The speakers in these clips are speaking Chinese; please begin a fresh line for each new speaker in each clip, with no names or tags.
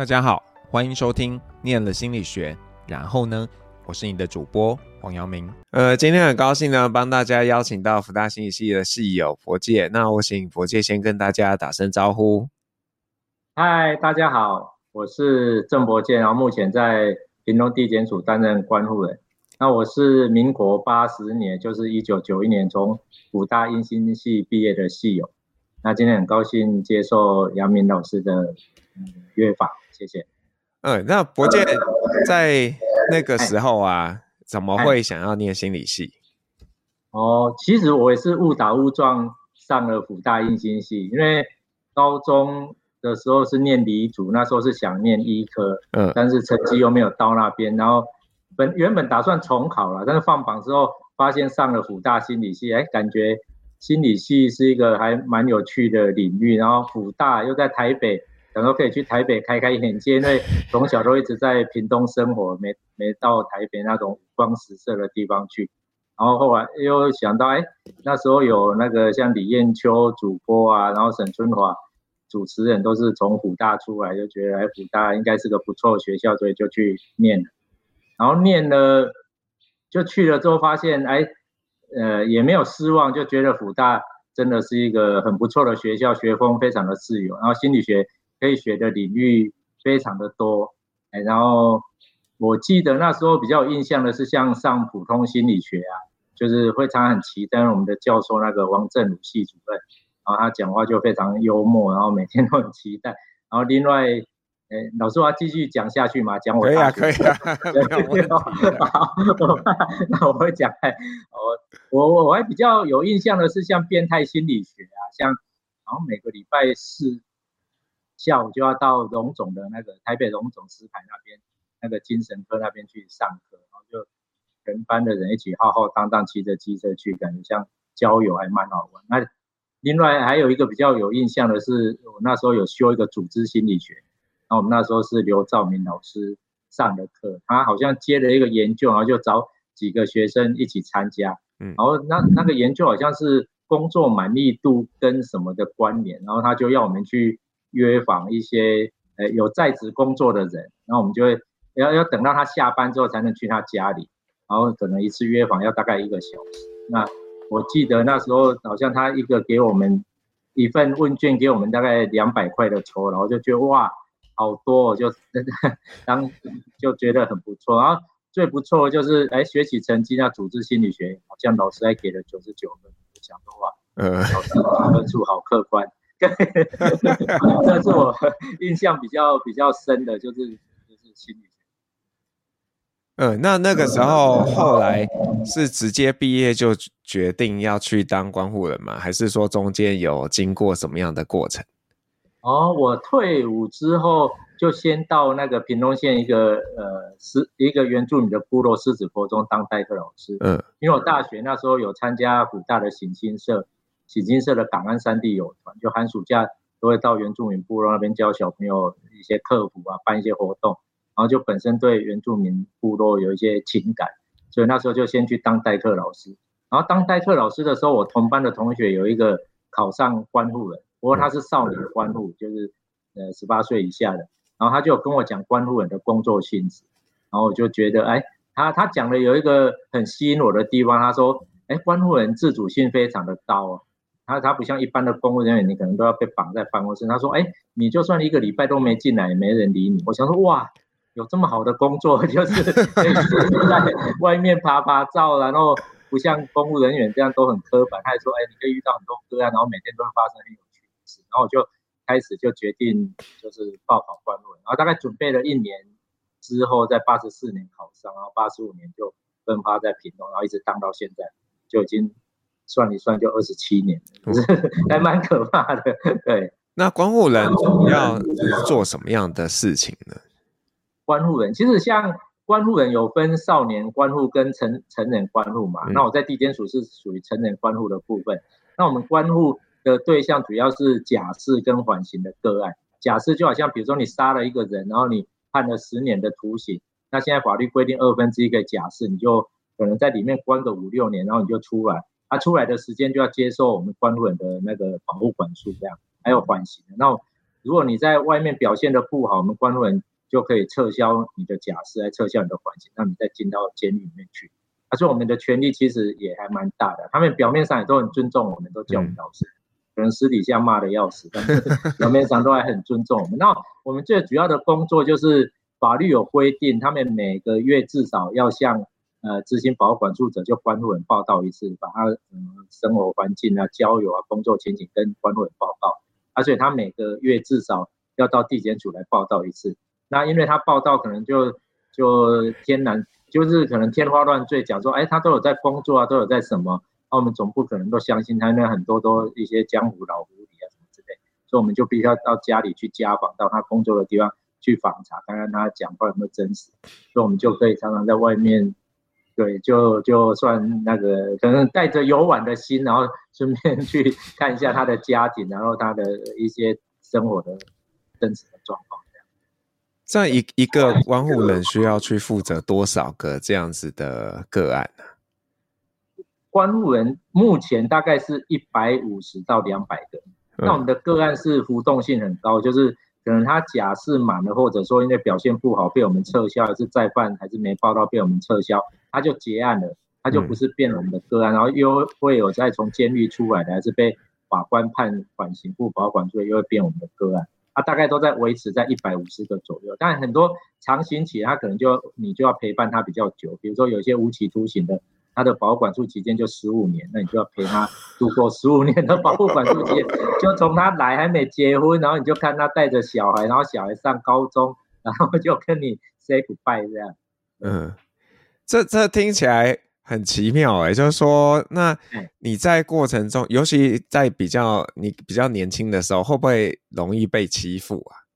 大家好，欢迎收听念了心理学。然后呢，我是你的主播黄阳明。呃，今天很高兴呢，帮大家邀请到福大心理系的系友佛界。那我请佛界先跟大家打声招呼。
嗨，大家好，我是郑佛介，然后目前在屏东地检署担任关护人。那我是民国八十年，就是一九九一年从辅大英心系毕业的系友。那今天很高兴接受杨明老师的、嗯、约访，谢谢。
嗯，那佛介在那个时候啊，怎么会想要念心理系？
哦，其实我也是误打误撞上了辅大应心系，因为高中的时候是念理组，那时候是想念医科，嗯，但是成绩又没有到那边，然后本原本打算重考了，但是放榜之后发现上了辅大心理系，哎，感觉。心理系是一个还蛮有趣的领域，然后辅大又在台北，等到可以去台北开开眼界，因为从小都一直在屏东生活，没没到台北那种五光十色的地方去。然后后来又想到，哎，那时候有那个像李艳秋主播啊，然后沈春华主持人都是从辅大出来，就觉得哎，辅大应该是个不错的学校，所以就去念了。然后念了，就去了之后发现，哎。呃，也没有失望，就觉得辅大真的是一个很不错的学校，学风非常的自由，然后心理学可以学的领域非常的多。哎，然后我记得那时候比较有印象的是，像上普通心理学啊，就是会常常很期待我们的教授那个王振武系主任，然后他讲话就非常幽默，然后每天都很期待。然后另外。哎，老师，我要继续讲下去吗？讲我
可以啊，可以 啊。
好，那我会讲。我我我还比较有印象的是，像变态心理学啊，像然后每个礼拜四下午就要到荣总的那个台北荣总石牌那边那个精神科那边去上课，然后就全班的人一起浩浩荡荡骑着机车去，感觉像郊游，还蛮好玩。那另外还有一个比较有印象的是，我那时候有修一个组织心理学。然后我们那时候是刘兆明老师上的课，他好像接了一个研究，然后就找几个学生一起参加，嗯，然后那那个研究好像是工作满意度跟什么的关联，然后他就要我们去约访一些呃有在职工作的人，然后我们就会要要等到他下班之后才能去他家里，然后可能一次约访要大概一个小时。那我记得那时候好像他一个给我们一份问卷，给我们大概两百块的酬，然后就觉得哇。好多，就 当就觉得很不错，然后最不错的就是哎，学习成绩那组织心理学好像老师还给了九十九分，我想说哇，嗯，老师分数好客观，这是我印象比较比较深的，就是就是心理学。
嗯，那那个时候后来是直接毕业就决定要去当关护人吗？还是说中间有经过什么样的过程？
哦，我退伍之后就先到那个屏东县一个呃狮一个原住民的部落狮子国中当代课老师。嗯，因为我大学那时候有参加辅大的行星社，喜金社的档案山地友团，就寒暑假都会到原住民部落那边教小朋友一些课辅啊，办一些活动，然后就本身对原住民部落有一些情感，所以那时候就先去当代课老师。然后当代课老师的时候，我同班的同学有一个考上观护人。不过他是少年观护，就是呃十八岁以下的，然后他就跟我讲观护人的工作性质，然后我就觉得，哎，他他讲的有一个很吸引我的地方，他说，哎，观护人自主性非常的高哦，他他不像一般的公务人员，你可能都要被绑在办公室。他说，哎，你就算一个礼拜都没进来，也没人理你。我想说，哇，有这么好的工作，就是可以在外面趴趴走，然后不像公务人员这样都很刻板。他还说，哎，你可以遇到很多个案，然后每天都会发生很有趣的事。然后我就开始就决定就是报考观护人，然后大概准备了一年之后，在八十四年考上，然后八十五年就分发在屏东，然后一直当到现在，就已经算一算就二十七年，就是还蛮可怕的。对，
那关护人要做什么样的事情呢？
关护人其实像关护人有分少年关护跟成成人关护嘛，嗯、那我在地检署是属于成人关护的部分，那我们关护。的对象主要是假释跟缓刑的个案。假释就好像，比如说你杀了一个人，然后你判了十年的徒刑，那现在法律规定二分之一个假释，你就可能在里面关个五六年，然后你就出来。他、啊、出来的时间就要接受我们观护人的那个保护管束，这样还有缓刑。那如果你在外面表现的不好，我们关护人就可以撤销你的假释，来撤销你的缓刑，让你再进到监狱里面去。而且我们的权力其实也还蛮大的，他们表面上也都很尊重我们，都叫我们老师，可能私底下骂的要死，但是表面上都还很尊重我们。那我们最主要的工作就是法律有规定，他们每个月至少要向呃执行保管束者就关护人报道一次，把他嗯生活环境啊、交友啊、工作情景跟关护人报告。而且他每个月至少要到地检署来报道一次。那因为他报道可能就就天然就是可能天花乱坠，讲说哎他都有在工作啊，都有在什么，那我们总不可能都相信他，那很多都一些江湖老狐狸啊什么之类，所以我们就必须要到家里去家访，到他工作的地方去访查，看看他讲话有没有真实。所以我们就可以常常在外面。对，就就算那个可能带着游玩的心，然后顺便 去看一下他的家庭，然后他的一些生活的真实的状况。
这样，这样一一个关护人需要去负责多少个这样子的个案呢？
关护人目前大概是一百五十到两百个，那我们的个案是浮动性很高，就是。可能他假释满了，或者说因为表现不好被我们撤销，还是再犯还是没报到被我们撤销，他就结案了，他就不是变我们的个案，然后又会有再从监狱出来的，还是被法官判缓刑不保管，所以又会变我们的个案。他大概都在维持在一百五十个左右，但很多长刑期他可能就你就要陪伴他比较久，比如说有些无期徒刑的。他的保管束期间就十五年，那你就要陪他度过十五年的保护管束期间，就从他来还没结婚，然后你就看他带着小孩，然后小孩上高中，然后就跟你 say goodbye 这样。
嗯，这这听起来很奇妙哎，就是说，那你在过程中，尤其在比较你比较年轻的时候，会不会容易被欺负啊？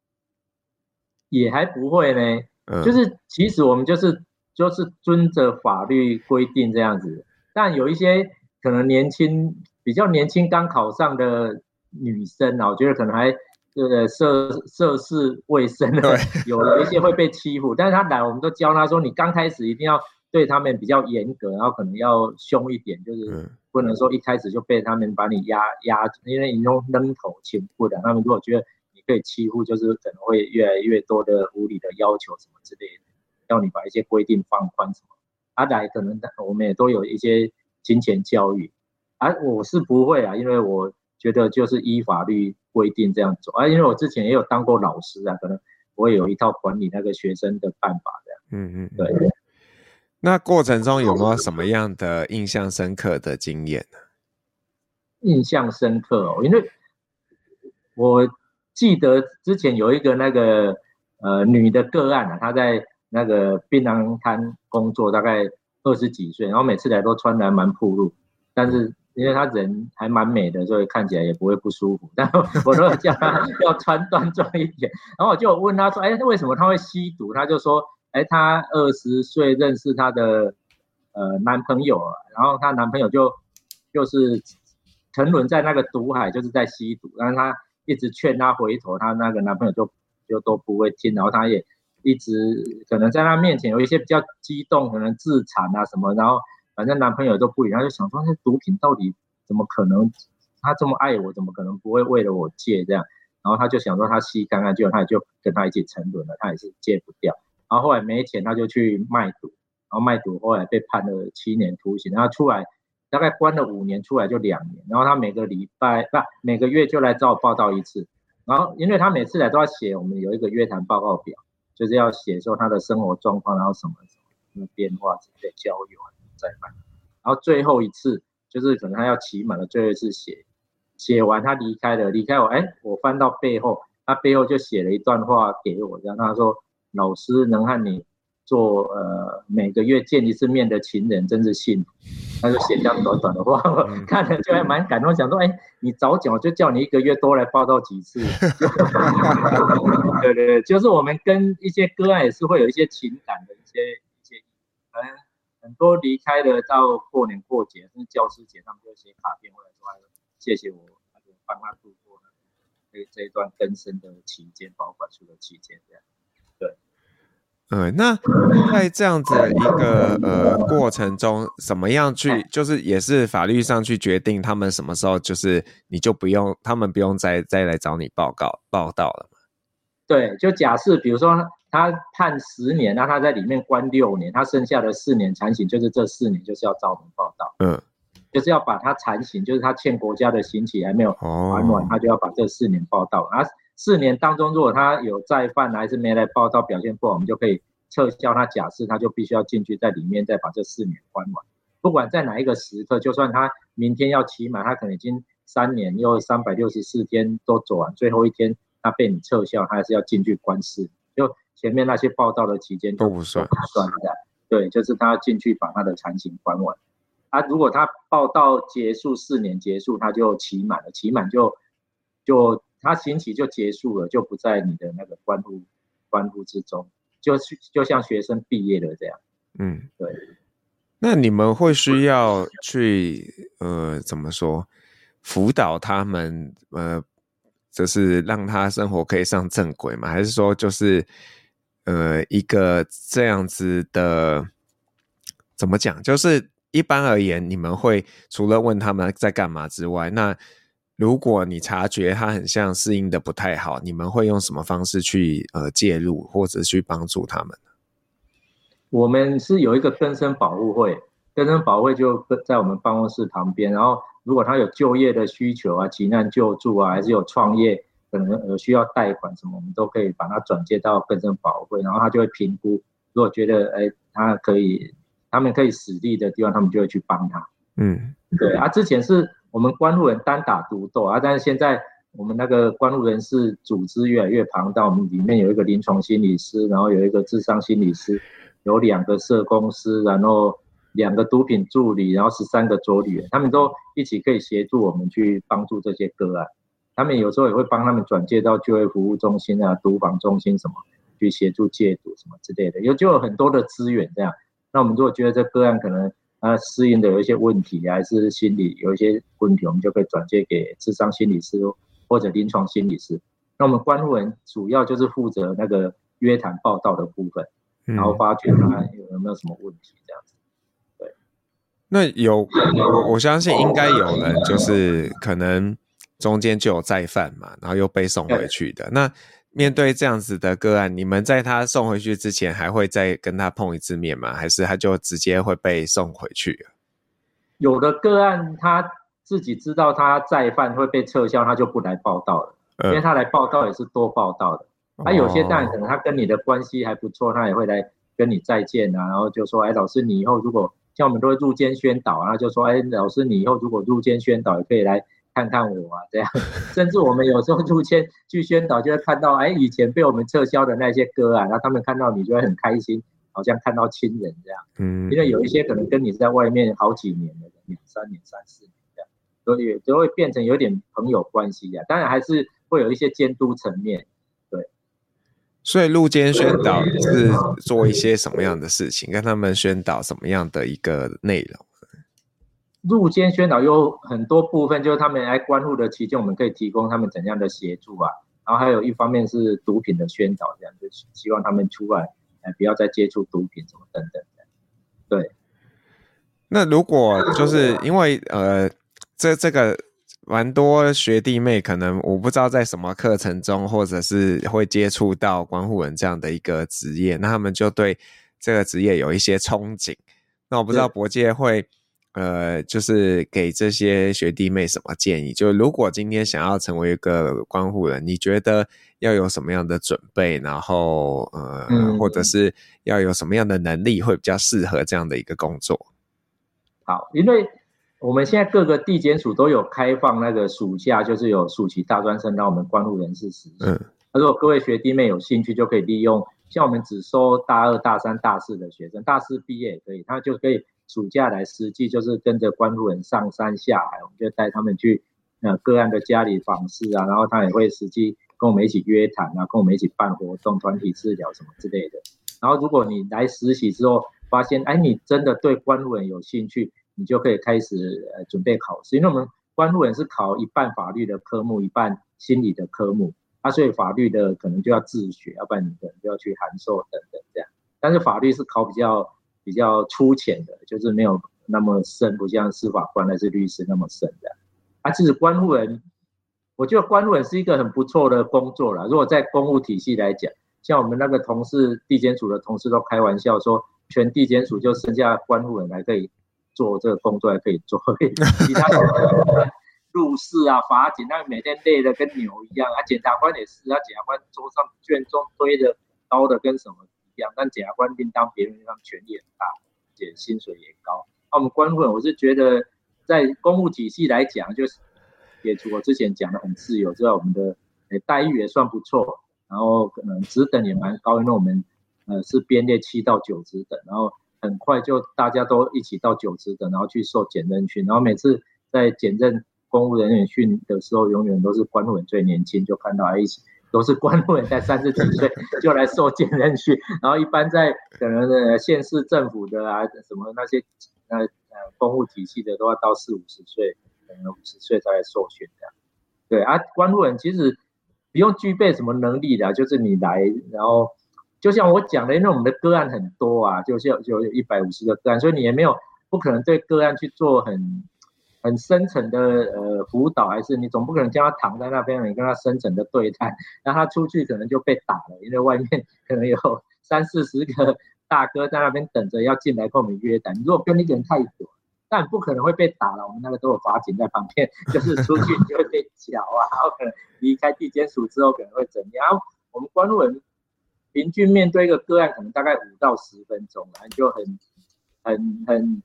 也还不会呢，嗯，就是其实我们就是。就是遵着法律规定这样子，但有一些可能年轻、比较年轻刚考上的女生啊，我觉得可能还呃涉涉世未深的，有 有一些会被欺负。但是他来，我们都教他说，你刚开始一定要对他们比较严格，然后可能要凶一点，就是不能说一开始就被他们把你压压，因为你用扔头请不的，他们如果觉得你可以欺负，就是可能会越来越多的无理的要求什么之类的。要你把一些规定放宽什么，阿、啊、来可能我们也都有一些金钱教育，啊、我是不会啊，因为我觉得就是依法律规定这样走啊，因为我之前也有当过老师啊，可能我也有一套管理那个学生的办法这样。嗯嗯，对。
那过程中有没有什么样的印象深刻的经验呢？
印象深刻哦，因为我记得之前有一个那个呃女的个案啊，她在。那个槟榔摊工作大概二十几岁，然后每次来都穿的还蛮暴露，但是因为他人还蛮美的，所以看起来也不会不舒服。但我都叫他要穿端庄一点，然后我就问他说：“哎，为什么他会吸毒？”他就说：“哎，他二十岁认识他的呃男朋友，然后他男朋友就就是沉沦在那个毒海，就是在吸毒。然后他一直劝他回头，他那个男朋友就就都不会听，然后他也。”一直可能在他面前有一些比较激动，可能自残啊什么，然后反正男朋友都不理，他就想说，那毒品到底怎么可能？他这么爱我，怎么可能不会为了我戒这样？然后他就想说他吸干了就他也就跟他一起沉沦了，他也是戒不掉。然后后来没钱，他就去卖毒，然后卖毒后来被判了七年徒刑，然后出来大概关了五年，出来就两年。然后他每个礼拜不每个月就来找我报道一次，然后因为他每次来都要写，我们有一个约谈报告表。就是要写说他的生活状况，然后什么什么变化，之类的交友啊，再办。然后最后一次就是可能他要骑满了，最后一次写，写完他离开了，离开我，哎，我翻到背后，他背后就写了一段话给我，这样他说：“老师能和你。”做呃每个月见一次面的情人真是幸福，他就写这样短短的话，我 看了就还蛮感动，想说，哎，你早讲我就叫你一个月多来报道几次。对对对，就是我们跟一些个案也是会有一些情感的一些一些，可能很多离开的到过年过节，甚至教师节，他们就写卡片或者说谢谢我，那就帮他度过了这这一段更生的期间，保管束的期间这样。
嗯，那在这样子一个呃过程中，怎么样去，就是也是法律上去决定他们什么时候，就是你就不用，他们不用再再来找你报告报道了
嘛。对，就假设比如说他判十年，那他在里面关六年，他剩下的四年产刑，就是这四年就是要找我们报道。嗯，就是要把他残刑，就是他欠国家的刑期还没有还完，他就要把这四年报道。啊。四年当中，如果他有再犯，还是没来报到，表现不好，我们就可以撤销他假释，他就必须要进去在里面再把这四年关完。不管在哪一个时刻，就算他明天要期满，他可能已经三年又三百六十四天都走完，最后一天他被你撤销，他还是要进去关四年。就前面那些报道的期间
都不算，
不算的。对，就是他要进去把他的产刑关完。啊，如果他报道结束四年结束，他就期满了，期满就就。他刑期就结束了，就不在你的那个关乎关护之中，就是就像学生毕业了这样。嗯，对。
那你们会需要去呃怎么说辅导他们呃，就是让他生活可以上正轨吗？还是说就是呃一个这样子的怎么讲？就是一般而言，你们会除了问他们在干嘛之外，那如果你察觉他很像适应的不太好，你们会用什么方式去呃介入或者去帮助他们？
我们是有一个更生保护会，更生保护会就在我们办公室旁边。然后如果他有就业的需求啊、急难救助啊，还是有创业可能呃需要贷款什么，我们都可以把他转接到更生保护会，然后他就会评估，如果觉得哎他可以，他们可以使力的地方，他们就会去帮他。嗯，对啊，之前是。我们关路人单打独斗啊，但是现在我们那个关路人士组织越来越庞大，我们里面有一个临床心理师，然后有一个智商心理师，有两个社工师，然后两个毒品助理，然后十三个佐理员，他们都一起可以协助我们去帮助这些个案。他们有时候也会帮他们转介到就业服务中心啊、毒防中心什么，去协助戒毒什么之类的，有就有很多的资源这样。那我们如果觉得这个案可能，那适应的有一些问题，还是心理有一些问题，我们就可以转接给智商心理师或者临床心理师。那我们关护人主要就是负责那个约谈报道的部分，然后发觉他有没有什么问题这样子。对，
那有我我相信应该有人就是可能中间就有再犯嘛，然后又被送回去的那。面对这样子的个案，你们在他送回去之前，还会再跟他碰一次面吗？还是他就直接会被送回去？
有的个案他自己知道他再犯会被撤销，他就不来报道了，因为他来报道也是多报道的。他、有些当然可能他跟你的关系还不错，他也会来跟你再见啊，然后就说：“哎，老师，你以后如果像我们都会入监宣导啊，就说：哎，老师，你以后如果入监宣导也可以来。”看看我啊，这样，甚至我们有时候出去去宣导，就会看到，哎，以前被我们撤销的那些歌啊，然后他们看到你就会很开心，好像看到亲人这样。嗯，因为有一些可能跟你在外面好几年了，两三年、三四年这样，所以就会变成有点朋友关系啊。当然还是会有一些监督层面，对。
所以入监宣导是做一些什么样的事情？跟他们宣导什么样的一个内容？
入监宣导有很多部分，就是他们来关护的期间，我们可以提供他们怎样的协助啊。然后还有一方面是毒品的宣导，这样就希望他们出来，呃，不要再接触毒品什么等等。对。
那如果就是因为呃，这这个蛮多学弟妹，可能我不知道在什么课程中，或者是会接触到关护人这样的一个职业，那他们就对这个职业有一些憧憬。那我不知道博界会。呃，就是给这些学弟妹什么建议？就如果今天想要成为一个关护人，你觉得要有什么样的准备？然后呃、嗯，或者是要有什么样的能力会比较适合这样的一个工作？
好，因为我们现在各个地检署都有开放那个暑假，就是有暑期大专生让我们关护人士实习。嗯，如果各位学弟妹有兴趣，就可以利用，像我们只收大二、大三、大四的学生，大四毕业也可以，他就可以。暑假来，实际就是跟着关护人上山下海，我们就带他们去呃个案的家里访视啊，然后他也会实际跟我们一起约谈啊，跟我们一起办活动、团体治疗什么之类的。然后如果你来实习之后发现，哎，你真的对关护人有兴趣，你就可以开始呃准备考试，因为我们关护人是考一半法律的科目，一半心理的科目，啊，所以法律的可能就要自学，要不然你可能就要去函授等等这样。但是法律是考比较比较粗浅的，就是没有那么深，不像司法官还是律师那么深的。啊，其实观护人，我觉得观护人是一个很不错的工作了。如果在公务体系来讲，像我们那个同事，地检署的同事都开玩笑说，全地检署就剩下观护人还可以做这个工作，还可以做，其他的 入室啊、法警，那每天累得跟牛一样啊。检察官也是啊，检察官桌上卷宗堆的高的跟什么一样，但检察官另当别论，他们权力很大，而且薪水也高。那我们观护人，我是觉得。在公务体系来讲，就是也除我之前讲的很自由，之外我们的待遇也算不错，然后可能职等也蛮高，因为我们呃是编列七到九职等，然后很快就大家都一起到九职等，然后去受检认训，然后每次在检认公务人员训的时候，永远都是观护人最年轻，就看到哎一起都是观护人在三十几岁 就来受建任训，然后一般在可能的县市政府的啊什么那些呃。呃，公务体系的都要到四五十岁，可能五十岁才来受训的。对啊，观护人其实不用具备什么能力的，就是你来，然后就像我讲的，因为我们的个案很多啊，就是就有一百五十个个案，所以你也没有不可能对个案去做很很深层的呃辅导，还是你总不可能叫他躺在那边，你跟他深层的对谈，那他出去可能就被打了，因为外面可能有三四十个。大哥在那边等着要进来跟我们约谈，你如果跟那个人太久，但不可能会被打了。我们那个都有法警在旁边，就是出去就会被缴啊，然后可能离开地检署之后可能会怎样。然后我们观护人平均面对一个个案，可能大概五到十分钟，然后就很很很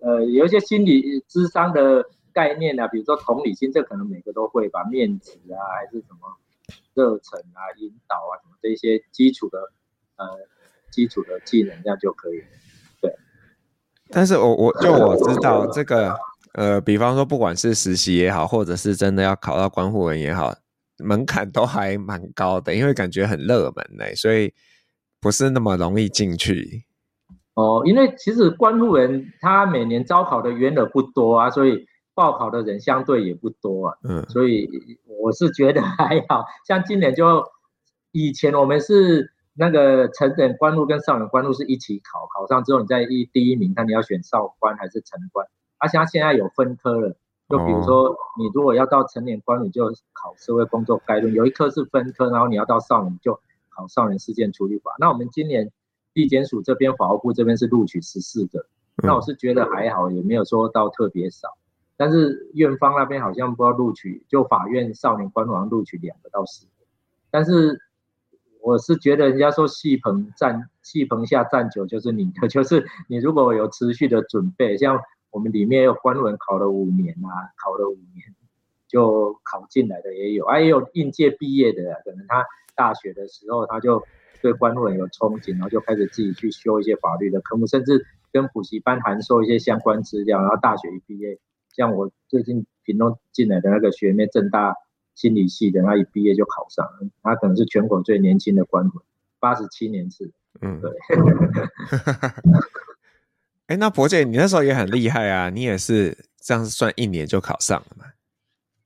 呃有一些心理咨商的概念啊，比如说同理心，这可能每个都会吧，面子啊，还是什么热忱啊、引导啊什么这些基础的呃。基础的技能这样就可以，对。
但是我我就我知道这个，呃，比方说不管是实习也好，或者是真的要考到关护人也好，门槛都还蛮高的，因为感觉很热门嘞，所以不是那么容易进去。
哦，因为其实观护人他每年招考的员额不多啊，所以报考的人相对也不多啊。嗯，所以我是觉得还好，像今年就以前我们是。那个成人观护跟少年观护是一起考，考上之后你再一第一名，看你要选少官还是成官。而且他现在有分科了，就比如说你如果要到成年官，你，就考社会工作概论，有一科是分科，然后你要到少年就考少年事件处理法。那我们今年地检署这边、法务部这边是录取十四个，那我是觉得还好，也没有说到特别少。但是院方那边好像不知道录取，就法院少年观护好像录取两个到十个，但是。我是觉得人家说戏棚站戏棚下站久就是你的，就是你如果有持续的准备，像我们里面有官文考了五年啊，考了五年就考进来的也有，啊也有应届毕业的，可能他大学的时候他就对官路人有憧憬，然后就开始自己去修一些法律的科目，甚至跟补习班函授一些相关资料，然后大学一毕业，像我最近屏东进来的那个学妹正大。心理系的，她一毕业就考上了，她可能是全国最年轻的官路，八十七年次。嗯，对。
哎、欸，那博姐，你那时候也很厉害啊，你也是这样算一年就考上了嘛？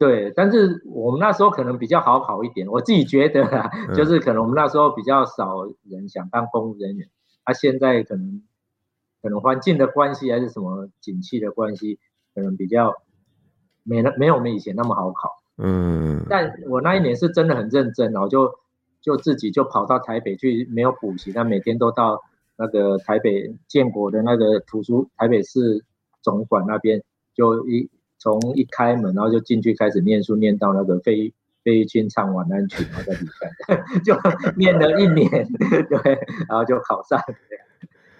对，但是我们那时候可能比较好考一点，我自己觉得啊，就是可能我们那时候比较少人想当公务人员，啊、现在可能可能环境的关系还是什么景气的关系，可能比较没那没有我们以前那么好考。嗯，但我那一年是真的很认真，然后就就自己就跑到台北去，没有补习，但每天都到那个台北建国的那个图书台北市总馆那边，就一从一开门，然后就进去开始念书，念到那个费费玉清唱晚安曲，然后再离开，就念了一年，对，然后就考上，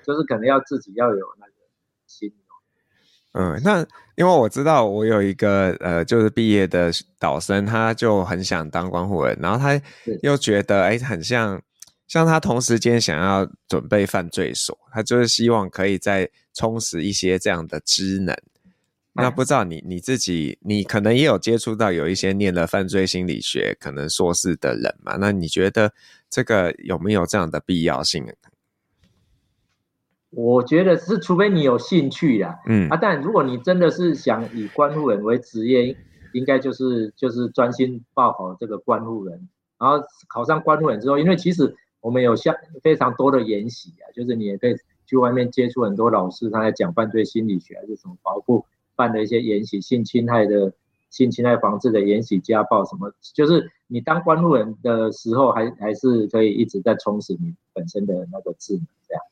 就是可能要自己要有那个心。
嗯，那因为我知道我有一个呃，就是毕业的导生，他就很想当光护人，然后他又觉得哎，很像像他同时间想要准备犯罪所，他就是希望可以再充实一些这样的知能。那不知道你你自己，你可能也有接触到有一些念了犯罪心理学可能硕士的人嘛？那你觉得这个有没有这样的必要性？
我觉得是，除非你有兴趣啦，嗯啊，但如果你真的是想以关护人为职业，应该就是就是专心报考这个关护人，然后考上关护人之后，因为其实我们有像非常多的研习啊，就是你也可以去外面接触很多老师，他在讲犯罪心理学还是什么保护办的一些延禧，性侵害的性侵害防治的延禧，家暴什么，就是你当关护人的时候还，还还是可以一直在充实你本身的那个智能这样。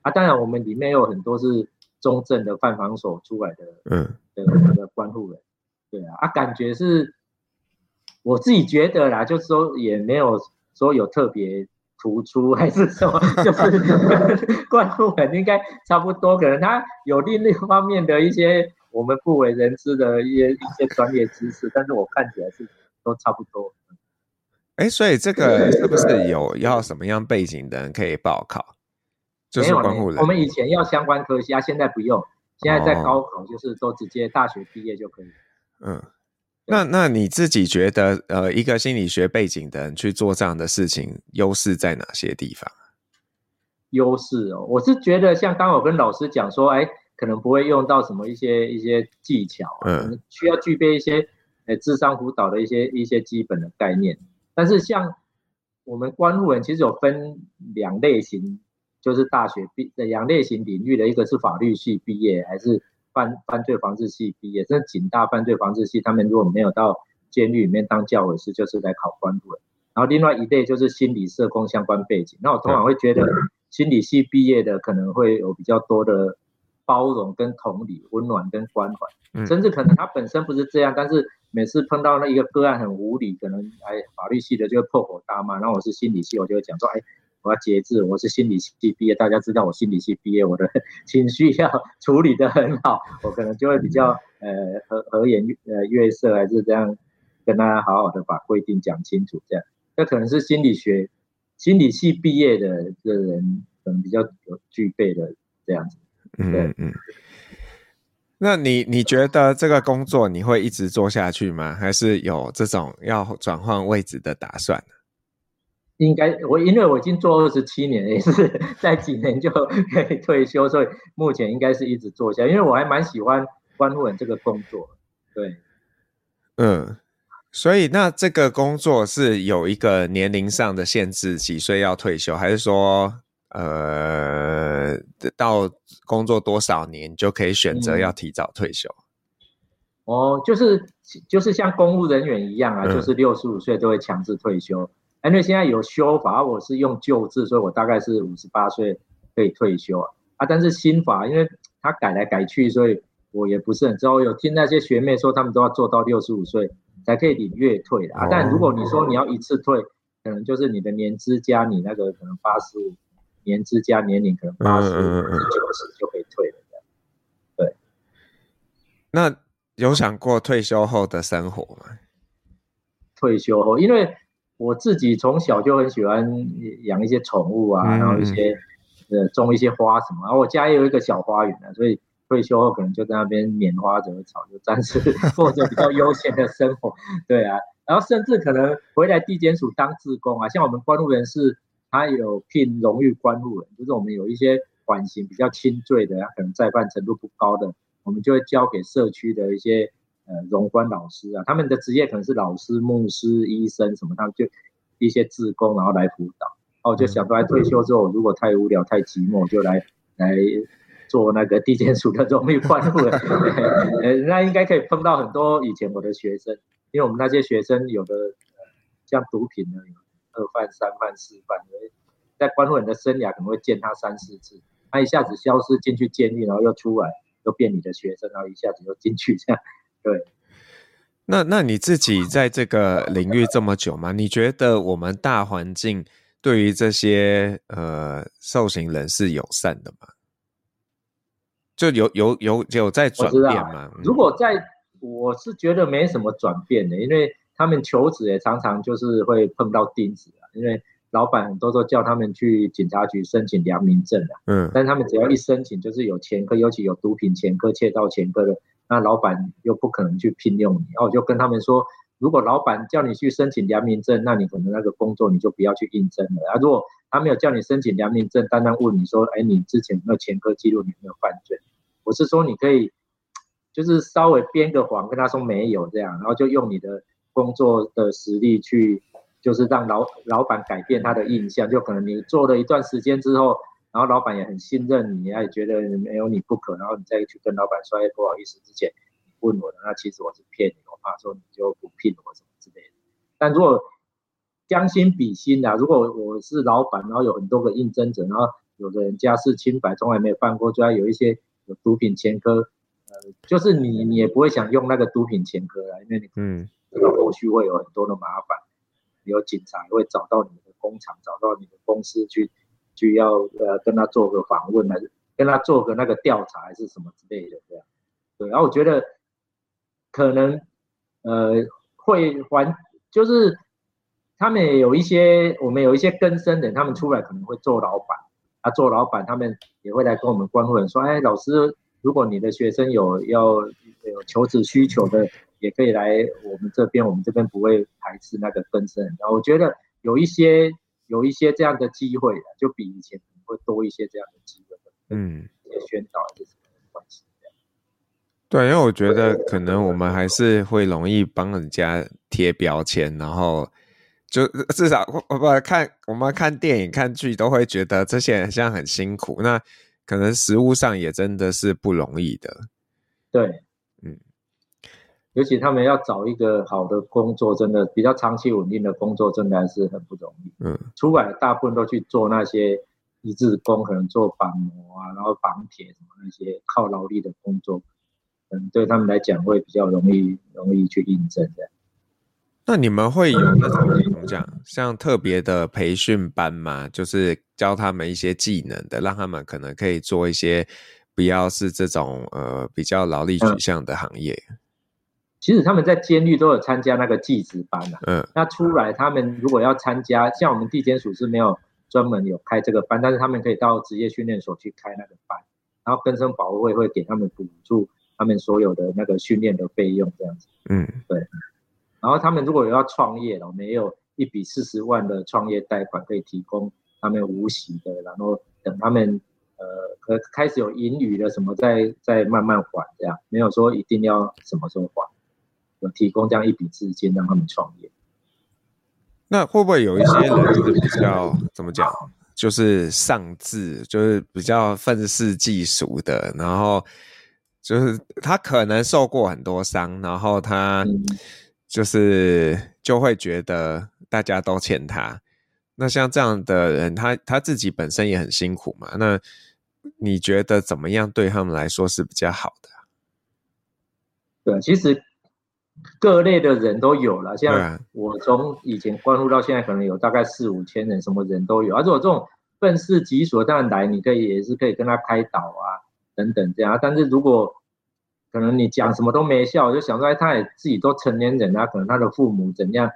啊，当然我们里面有很多是中正的犯防所出来的，嗯，的那个关护人，对啊，啊，感觉是我自己觉得啦，就是说也没有说有特别。突出还是什么？就是 关护人应该差不多，可能他有另一方面的一些我们不为人知的一些一些专业知识，但是我看起来是都差不多。
哎，所以这个是不是有要什么样背景的人可以报考？就是关护人。
我们以前要相关科系，啊，现在不用，现在在高考就是都直接大学毕业就可以。
嗯。那那你自己觉得，呃，一个心理学背景的人去做这样的事情，优势在哪些地方？
优势哦，我是觉得像刚刚我跟老师讲说，哎，可能不会用到什么一些一些技巧，嗯，需要具备一些，呃，智商辅导的一些一些基本的概念。但是像我们关护人其实有分两类型，就是大学毕两类型领域的，一个是法律系毕业，还是？犯犯罪防治系毕业，甚至警大犯罪防治系，他们如果没有到监狱里面当教委师，就是来考关护人。然后另外一类就是心理社工相关背景。那我通常会觉得，心理系毕业的可能会有比较多的包容跟同理、温暖跟关怀，甚至可能他本身不是这样，但是每次碰到那一个个案很无理，可能哎法律系的就会破口大骂。然后我是心理系，我就会讲说，哎。我要节制，我是心理系毕业，大家知道我心理系毕业，我的情绪要处理的很好，我可能就会比较呃和和颜呃悦色，还是这样跟大家好好的把规定讲清楚，这样，这可能是心理学心理系毕业的的人可能比较有具备的这样子，对嗯嗯。
那你你觉得这个工作你会一直做下去吗？还是有这种要转换位置的打算？
应该我因为我已经做二十七年，也是在几年就可以退休，所以目前应该是一直做下。因为我还蛮喜欢关护人这个工作，对，
嗯，所以那这个工作是有一个年龄上的限制，几岁要退休，还是说呃到工作多少年就可以选择要提早退休？
嗯、哦，就是就是像公务人员一样啊，嗯、就是六十五岁都会强制退休。因为现在有修法，我是用旧制，所以我大概是五十八岁可以退休啊。啊，但是新法，因为它改来改去，所以我也不是很知道。我有听那些学妹说，他们都要做到六十五岁才可以领月退的啊。但如果你说你要一次退，可能就是你的年资加你那个可能八十五年资加年龄可能八十九十就可以退了。对。
那有想过退休后的生活吗？
退休后，因为。我自己从小就很喜欢养一些宠物啊，然后一些呃种一些花什么，然后我家也有一个小花园啊，所以退休后可能就在那边拈花惹草，就暂时 过着比较悠闲的生活。对啊，然后甚至可能回来地检署当志工啊，像我们关务人是，他有聘荣誉官务人，就是我们有一些缓刑比较轻罪的，可能再犯程度不高的，我们就会交给社区的一些。呃，荣关老师啊，他们的职业可能是老师、牧师、医生什么，他们就一些志工，然后来辅导。哦，就想说，退休之后如果太无聊、太寂寞，就来来做那个 地检署的荣誉官务人。呃，那应该可以碰到很多以前我的学生，因为我们那些学生有的像毒品的，二犯、三犯、四犯，在关护人的生涯可能会见他三四次，他一下子消失进去监狱，然后又出来，又变你的学生，然后一下子又进去这样。对，
那那你自己在这个领域这么久吗？你觉得我们大环境对于这些呃受刑人是友善的吗？就有有有有在转变吗？
如果在，我是觉得没什么转变的，因为他们求职也常常就是会碰到钉子啊，因为老板很多都叫他们去警察局申请良民证啊，嗯，但他们只要一申请，就是有前科，尤其有毒品前科、窃盗前科的。那老板又不可能去聘用你，然后我就跟他们说，如果老板叫你去申请良民证，那你可能那个工作你就不要去应征了。啊，如果他没有叫你申请良民证，单单问你说，哎，你之前有没有前科记录，你有没有犯罪？我是说你可以，就是稍微编个谎跟他说没有这样，然后就用你的工作的实力去就是让老老板改变他的印象，就可能你做了一段时间之后，然后老板也很信任你，也觉得没有你不可，然后你再去跟老板说，哎，不好意思，之前你问我，那其实我是骗你，我怕说你就不聘我什么之类的。但如果将心比心啊，如果我是老板，然后有很多个应征者，然后有的人家世清白，从来没有犯过罪，还有一些有毒品前科，呃，就是你你也不会想用那个毒品前科啊，因为你嗯，这个后续会有很多的麻烦。有警察会找到你们的工厂，找到你的公司去，去要呃跟他做个访问，还是跟他做个那个调查，还是什么之类的这样。对，然后我觉得可能呃会还就是他们也有一些我们有一些更生的，他们出来可能会做老板，啊做老板他们也会来跟我们关会说，哎老师，如果你的学生有要有求职需求的。也可以来我们这边，我们这边不会排斥那个更生人。然后我觉得有一些有一些这样的机会，就比以前会多一些这样的机会。嗯？
对，因为我觉得可能我们还是会容易帮人家贴标签，然后就至少我们看我们看电影看剧都会觉得这些人像很辛苦，那可能实物上也真的是不容易的。
对。尤其他们要找一个好的工作，真的比较长期稳定的工作，真的还是很不容易。嗯，出来大部分都去做那些一日工，可能做板模啊，然后绑铁什么那些靠劳力的工作，嗯，对他们来讲会比较容易，容易去应征的。
那你们会有那种怎么讲，像特别的培训班吗？就是教他们一些技能的，让他们可能可以做一些不要是这种呃比较劳力取向的行业。嗯
其实他们在监狱都有参加那个技职班啊，嗯，那出来他们如果要参加，像我们地检署是没有专门有开这个班，但是他们可以到职业训练所去开那个班，然后更生保护会会给他们补助他们所有的那个训练的费用这样子，嗯，对，然后他们如果有要创业了，我们也有一笔四十万的创业贷款可以提供他们无息的，然后等他们呃可开始有盈余了什么再再慢慢还这样，没有说一定要什么时候还。有提供这样一笔资金让他们创业，
那会不会有一些人就是比较怎么讲，就是上智，就是比较愤世嫉俗的，然后就是他可能受过很多伤，然后他就是就会觉得大家都欠他。那像这样的人，他他自己本身也很辛苦嘛。那你觉得怎么样对他们来说是比较好的？
对，其实。各类的人都有了，像我从以前关注到现在，可能有大概四五千人，什么人都有。而且我这种愤世嫉俗，当然来你可以也是可以跟他开导啊，等等这样。但是如果可能你讲什么都没效，就想说他也自己都成年人啊，可能他的父母怎样，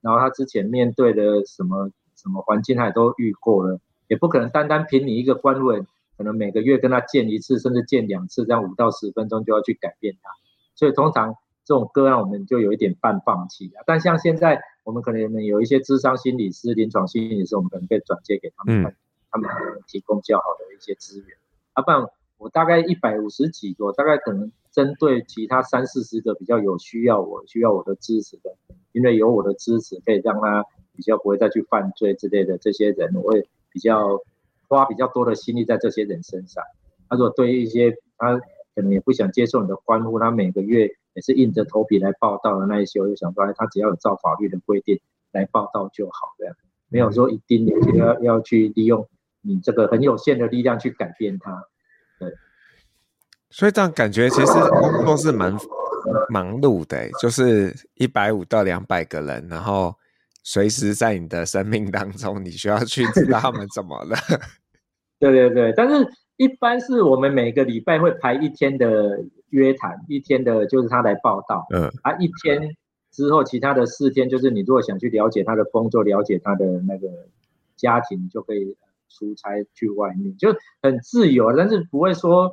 然后他之前面对的什么什么环境他也都遇过了，也不可能单单凭你一个官位，可能每个月跟他见一次，甚至见两次，这样五到十分钟就要去改变他。所以通常。这种个案我们就有一点半放弃啊，但像现在我们可能有一些咨商心理师、临床心理师，我们可能可以转介给他们，他们提供较好的一些资源。啊，不然我大概一百五十几个，大概可能针对其他三四十个比较有需要我需要我的支持的，因为有我的支持可以让他比较不会再去犯罪之类的这些人，我会比较花比较多的心力在这些人身上。他说对于一些他可能也不想接受你的关护，他每个月。也是硬着头皮来报道的那一些，我就想说，他只要有照法律的规定来报道就好，这样没有说一定要要去利用你这个很有限的力量去改变他。对，
所以这样感觉其实工作是蛮忙碌的，就是一百五到两百个人，然后随时在你的生命当中，你需要去知道他们怎么了。
对对对，但是一般是我们每个礼拜会排一天的。约谈一天的，就是他来报道。嗯，啊，一天之后，其他的四天，就是你如果想去了解他的工作，了解他的那个家庭，就可以出差去外面，就很自由，但是不会说，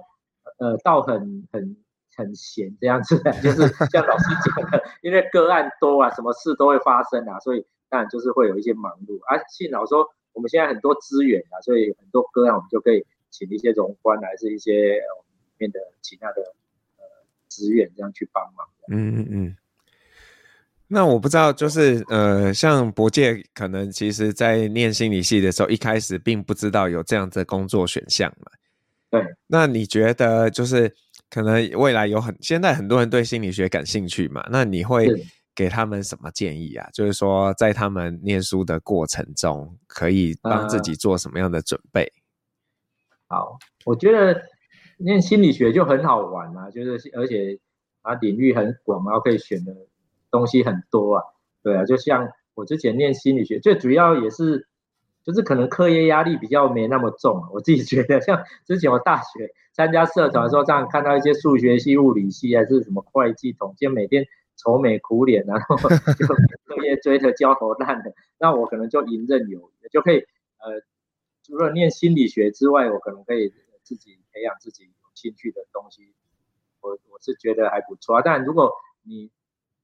呃，到很很很闲这样子的，就是像老师讲的，因为个案多啊，什么事都会发生啊，所以当然就是会有一些忙碌。啊，幸好说我们现在很多资源啊，所以很多个案我们就可以请一些荣官，还是一些里面的其他的。资源这样去帮忙，
嗯嗯嗯。那我不知道，就是呃，像博介可能其实在念心理系的时候，一开始并不知道有这样的工作选项嘛。
对。
那你觉得就是可能未来有很现在很多人对心理学感兴趣嘛？那你会给他们什么建议啊？就是说在他们念书的过程中，可以帮自己做什么样的准备？
呃、好，我觉得念心理学就很好玩啊，就是而且啊领域很广，然后可以选的。东西很多啊，对啊，就像我之前念心理学，最主要也是就是可能课业压力比较没那么重，我自己觉得，像之前我大学参加社团的时候，这样看到一些数学系、物理系还是什么会计、统计，每天愁眉苦脸，然后就 课业追得焦头烂额，那我可能就游刃有余，就可以呃，除了念心理学之外，我可能可以自己培养自己有兴趣的东西，我我是觉得还不错啊。但如果你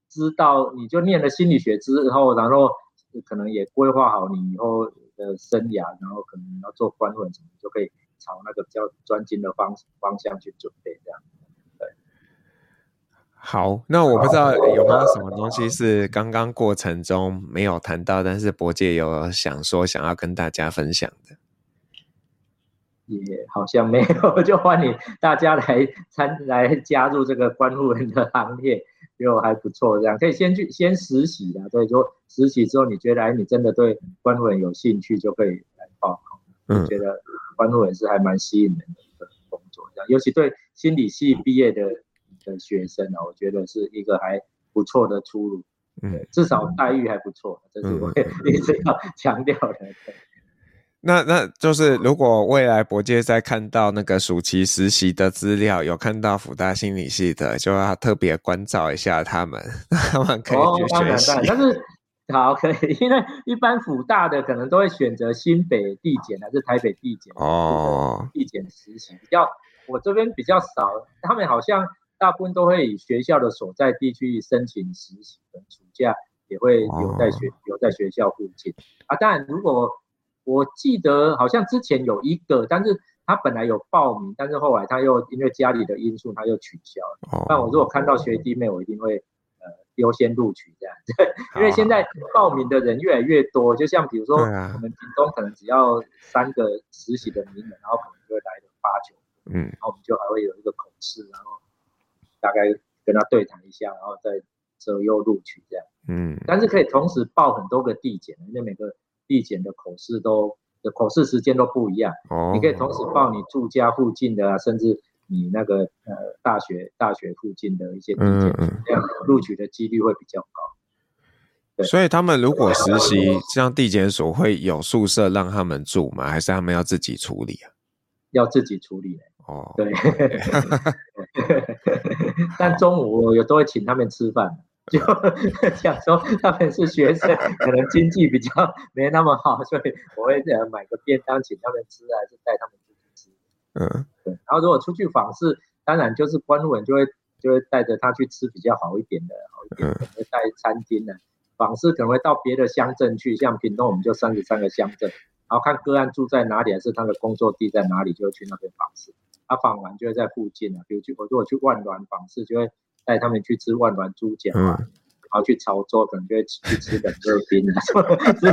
知道你就念了心理学之后，然后可能也规划好你以后的生涯，然后可能要做官问什么，就可以朝那个比较专精的方方向去准备这样。对，
好，那我不知道有没有什么东西是刚刚过程中没有谈到，但是博介有想说想要跟大家分享的。
也好像没有，就欢迎大家来参来加入这个观护人的行列，就还不错。这样可以先去先实习啊，所以说实习之后，你觉得哎，你真的对观护人有兴趣，就可以来报考。嗯，我觉得观护人是还蛮吸引人的一个工作，这样尤其对心理系毕业的的学生呢，我觉得是一个还不错的出路。嗯，至少待遇还不错，这是我 一直要强调的。
那那就是，如果未来博介在看到那个暑期实习的资料，有看到辅大心理系的，就要特别关照一下他们，他们可以去学习。
哦、但是好可以，因为一般辅大的可能都会选择新北地检还是台北地检哦，地检实习比较，我这边比较少，他们好像大部分都会以学校的所在地去申请实习，暑假也会留在学留、哦、在学校附近啊。当然如果我记得好像之前有一个，但是他本来有报名，但是后来他又因为家里的因素，他又取消了。哦。但我如果看到学弟妹，我一定会呃优先录取这样。对，因为现在报名的人越来越多，就像比如说我们屏东可能只要三个实习的名额，然后可能就会来了八九个。嗯。然后我们就还会有一个口试，然后大概跟他对谈一下，然后再择优录取这样。嗯。但是可以同时报很多个地检，因为每个。地检的口试都的口试时间都不一样，哦，你可以同时报你住家附近的啊，甚至你那个呃大学大学附近的一些地检，嗯，这样录取的几率会比较高。
所以他们如果实习，像地检所会有宿舍让他们住吗？还是他们要自己处理啊？
要自己处理哦，对。但中午我有都会请他们吃饭。就 想说他们是学生，可能经济比较没那么好，所以我会呃买个便当请他们吃，还是带他们出去吃。嗯，对。然后如果出去访视，当然就是观护人就会就会带着他去吃比较好一点的，好一点的，可能会带餐厅的。访视可能会到别的乡镇去，像屏东我们就三十三个乡镇，然后看个案住在哪里，还是他的工作地在哪里，就会去那边访视。他访完就会在附近啊，比如去我如果去万峦访视，就会。带他们去吃万峦猪脚，嗯，然后去潮州可能就会去吃冷热冰啊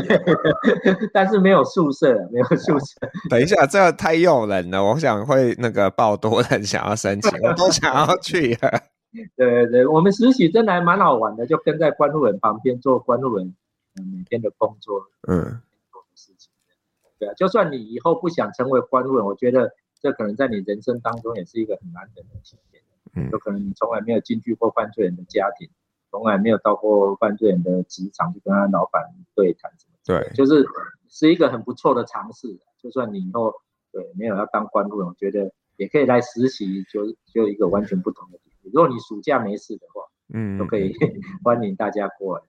但是没有宿舍，没有宿舍。
等一下，这个太诱人了，我想会那个爆多人想要申请，我都想要去。
对对对，我们实习真的还蛮好玩的，就跟在关路人旁边做关路人每天的工作，嗯，做的事情。对啊，就算你以后不想成为关路人，我觉得这可能在你人生当中也是一个很难得的体验。有可能你从来没有进去过犯罪人的家庭，从来没有到过犯罪人的职场去跟他老板对谈什么？对，就是是一个很不错的尝试。就算你以后对没有要当官路人，我觉得也可以来实习，就就一个完全不同的。如果你暑假没事的话，嗯，都可以 欢迎大家过来。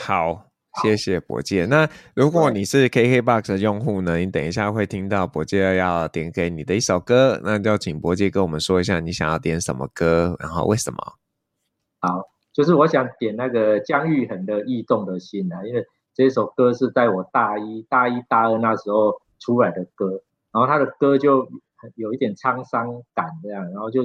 好。谢谢博介。那如果你是 KKBOX 的用户呢？你等一下会听到博介要点给你的一首歌，那就请博介跟我们说一下你想要点什么歌，然后为什么？
好，就是我想点那个姜育恒的《异动的心》啊，因为这首歌是在我大一、大一大二那时候出来的歌，然后他的歌就有一点沧桑感这样，然后就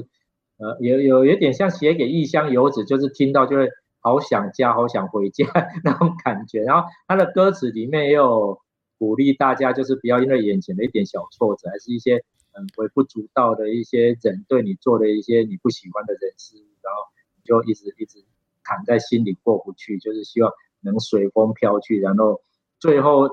呃有有有点像写给异乡游子，就是听到就会好想家，好想回家 那种感觉。然后他的歌词里面也有鼓励大家，就是不要因为眼前的一点小挫折，还是一些嗯微不足道的一些人对你做的一些你不喜欢的人事物，然后你就一直一直扛在心里过不去，就是希望能随风飘去，然后最后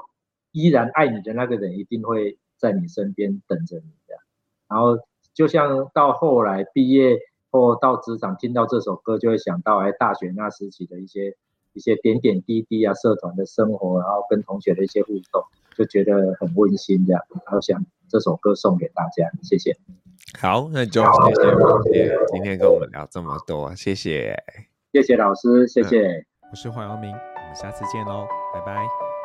依然爱你的那个人一定会在你身边等着你这样。然后就像到后来毕业。或到职场听到这首歌，就会想到哎，大学那时期的一些一些点点滴滴啊，社团的生活，然后跟同学的一些互动，就觉得很温馨这样。然后想这首歌送给大家，谢谢。
好，那就谢谢王姐今天跟我们聊这么多，谢谢，
谢谢老师，谢谢。
嗯，我是黄阳明，我们下次见喽，拜拜。